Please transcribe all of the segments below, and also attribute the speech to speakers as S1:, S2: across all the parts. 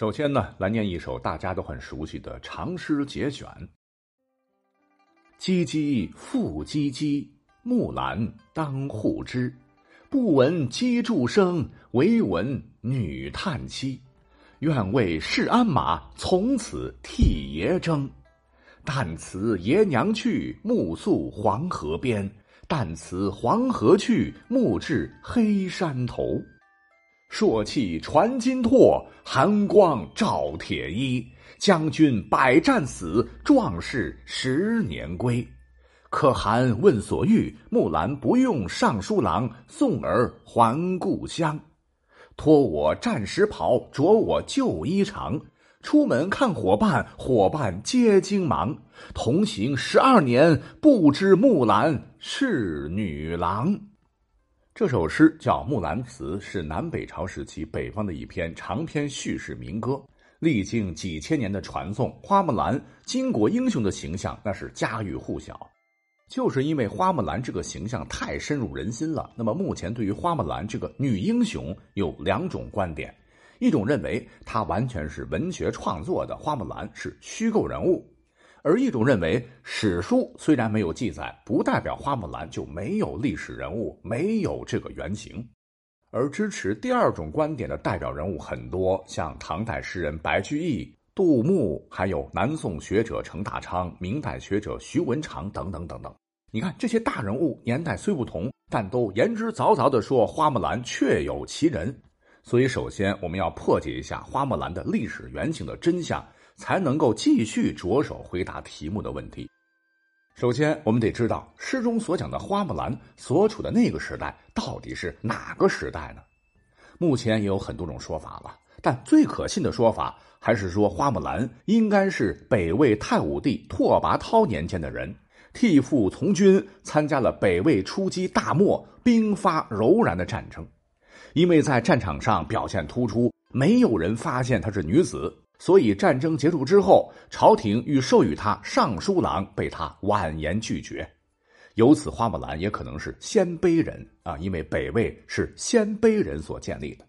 S1: 首先呢，来念一首大家都很熟悉的长诗节选：“唧唧复唧唧，木兰当户织。不闻机杼声，惟闻女叹息。愿为市鞍马，从此替爷征。但辞爷娘去，暮宿黄河边。但辞黄河去，暮至黑山头。朔气传金柝，寒光照铁衣。将军百战死，壮士十年归。可汗问所欲，木兰不用尚书郎送儿还故乡。脱我战时袍，着我旧衣裳。出门看伙伴，伙伴皆惊忙。同行十二年，不知木兰是女郎。这首诗叫《木兰辞》，是南北朝时期北方的一篇长篇叙事民歌。历经几千年的传颂，花木兰巾帼英雄的形象那是家喻户晓。就是因为花木兰这个形象太深入人心了，那么目前对于花木兰这个女英雄有两种观点。一种认为她完全是文学创作的，花木兰是虚构人物；而一种认为史书虽然没有记载，不代表花木兰就没有历史人物，没有这个原型。而支持第二种观点的代表人物很多，像唐代诗人白居易、杜牧，还有南宋学者程大昌、明代学者徐文长等等等等。你看这些大人物年代虽不同，但都言之凿凿地说花木兰确有其人。所以，首先我们要破解一下花木兰的历史原型的真相，才能够继续着手回答题目的问题。首先，我们得知道诗中所讲的花木兰所处的那个时代到底是哪个时代呢？目前也有很多种说法了，但最可信的说法还是说花木兰应该是北魏太武帝拓跋焘年间的人，替父从军，参加了北魏初期大漠兵发柔然的战争。因为在战场上表现突出，没有人发现她是女子，所以战争结束之后，朝廷欲授予他尚书郎，被他婉言拒绝。由此，花木兰也可能是鲜卑人啊，因为北魏是鲜卑人所建立的。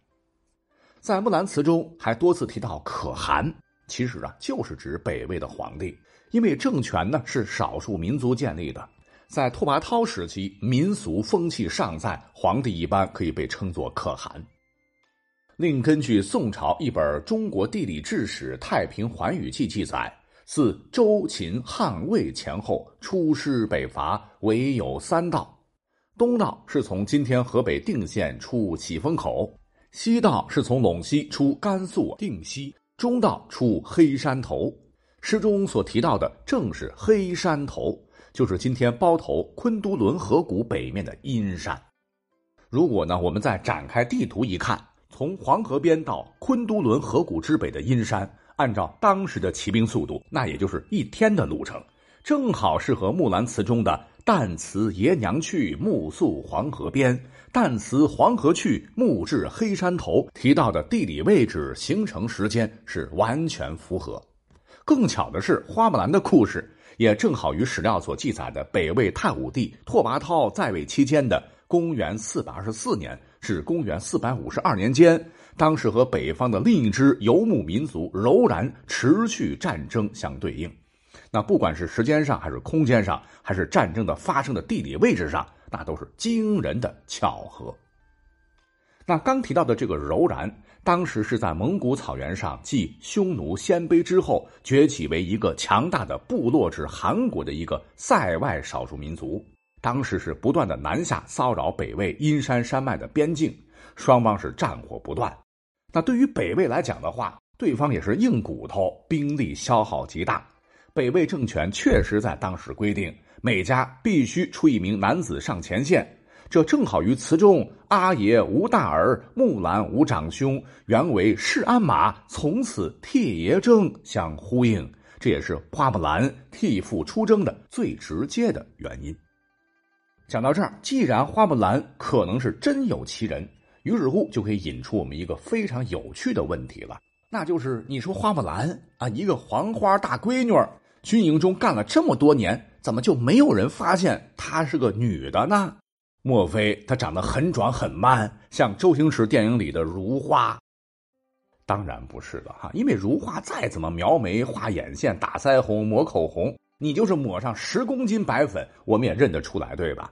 S1: 在《木兰辞》中还多次提到可汗，其实啊就是指北魏的皇帝，因为政权呢是少数民族建立的。在拓跋焘时期，民俗风气尚在，皇帝一般可以被称作可汗。另根据宋朝一本《中国地理志史太平寰宇记》记载，自周秦汉魏前后出师北伐，唯有三道：东道是从今天河北定县出启封口，西道是从陇西出甘肃定西，中道出黑山头。诗中所提到的正是黑山头。就是今天包头昆都仑河谷北面的阴山。如果呢，我们再展开地图一看，从黄河边到昆都仑河谷之北的阴山，按照当时的骑兵速度，那也就是一天的路程，正好是和《木兰辞》中的“旦辞爷娘去，暮宿黄河边；旦辞黄河去，暮至黑山头”提到的地理位置、行程时间是完全符合。更巧的是，花木兰的故事。也正好与史料所记载的北魏太武帝拓跋焘在位期间的公元四百二十四年至公元四百五十二年间，当时和北方的另一支游牧民族柔然持续战争相对应。那不管是时间上，还是空间上，还是战争的发生的地理位置上，那都是惊人的巧合。那刚提到的这个柔然。当时是在蒙古草原上，继匈奴、鲜卑之后，崛起为一个强大的部落至韩国的一个塞外少数民族。当时是不断的南下骚扰北魏阴山山脉的边境，双方是战火不断。那对于北魏来讲的话，对方也是硬骨头，兵力消耗极大。北魏政权确实在当时规定，每家必须出一名男子上前线。这正好与词中“阿爷无大儿，木兰无长兄，原为市鞍马，从此替爷征”相呼应。这也是花木兰替父出征的最直接的原因。讲到这儿，既然花木兰可能是真有其人，于是乎就可以引出我们一个非常有趣的问题了，那就是你说花木兰啊，一个黄花大闺女，军营中干了这么多年，怎么就没有人发现她是个女的呢？莫非她长得很壮很 man，像周星驰电影里的如花？当然不是的哈，因为如花再怎么描眉、画眼线、打腮红、抹口红，你就是抹上十公斤白粉，我们也认得出来，对吧？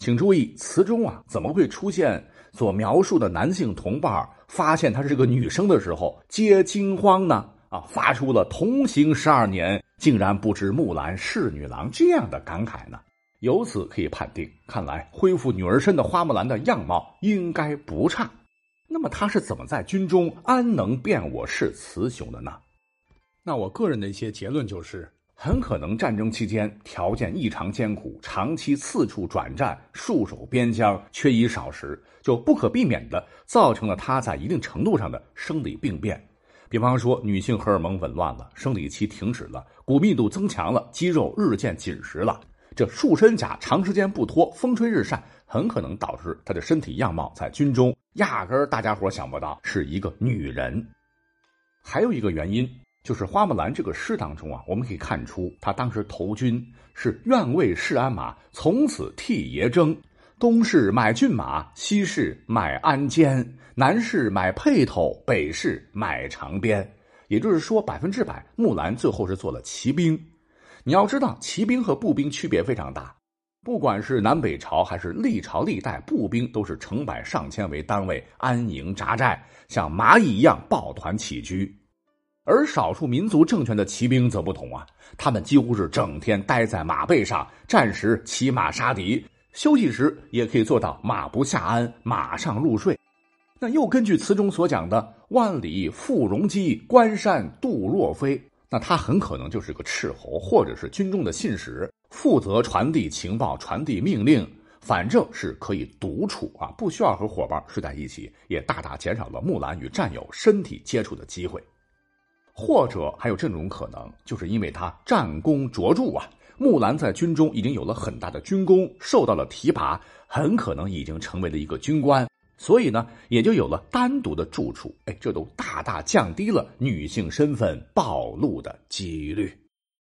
S1: 请注意，词中啊怎么会出现所描述的男性同伴发现她是个女生的时候皆惊慌呢？啊，发出了同行十二年，竟然不知木兰是女郎这样的感慨呢？由此可以判定，看来恢复女儿身的花木兰的样貌应该不差。那么她是怎么在军中安能辨我是雌雄的呢？那我个人的一些结论就是，很可能战争期间条件异常艰苦，长期四处转战，戍守边疆，缺衣少食，就不可避免的造成了他在一定程度上的生理病变。比方说，女性荷尔蒙紊乱了，生理期停止了，骨密度增强了，肌肉日渐紧实了，这束身甲长时间不脱，风吹日晒。很可能导致她的身体样貌在军中压根儿大家伙想不到是一个女人。还有一个原因就是花木兰这个诗当中啊，我们可以看出她当时投军是愿为市鞍马，从此替爷征。东市买骏马，西市买鞍鞯，南市买辔头，北市买长鞭。也就是说，百分之百木兰最后是做了骑兵。你要知道，骑兵和步兵区别非常大。不管是南北朝还是历朝历代，步兵都是成百上千为单位安营扎寨，像蚂蚁一样抱团起居。而少数民族政权的骑兵则不同啊，他们几乎是整天待在马背上，战时骑马杀敌，休息时也可以做到马不下鞍，马上入睡。那又根据词中所讲的“万里赴戎机，关山度若飞”，那他很可能就是个斥候，或者是军中的信使。负责传递情报、传递命令，反正是可以独处啊，不需要和伙伴睡在一起，也大大减少了木兰与战友身体接触的机会。或者还有这种可能，就是因为他战功卓著啊，木兰在军中已经有了很大的军功，受到了提拔，很可能已经成为了一个军官，所以呢，也就有了单独的住处。哎，这都大大降低了女性身份暴露的几率。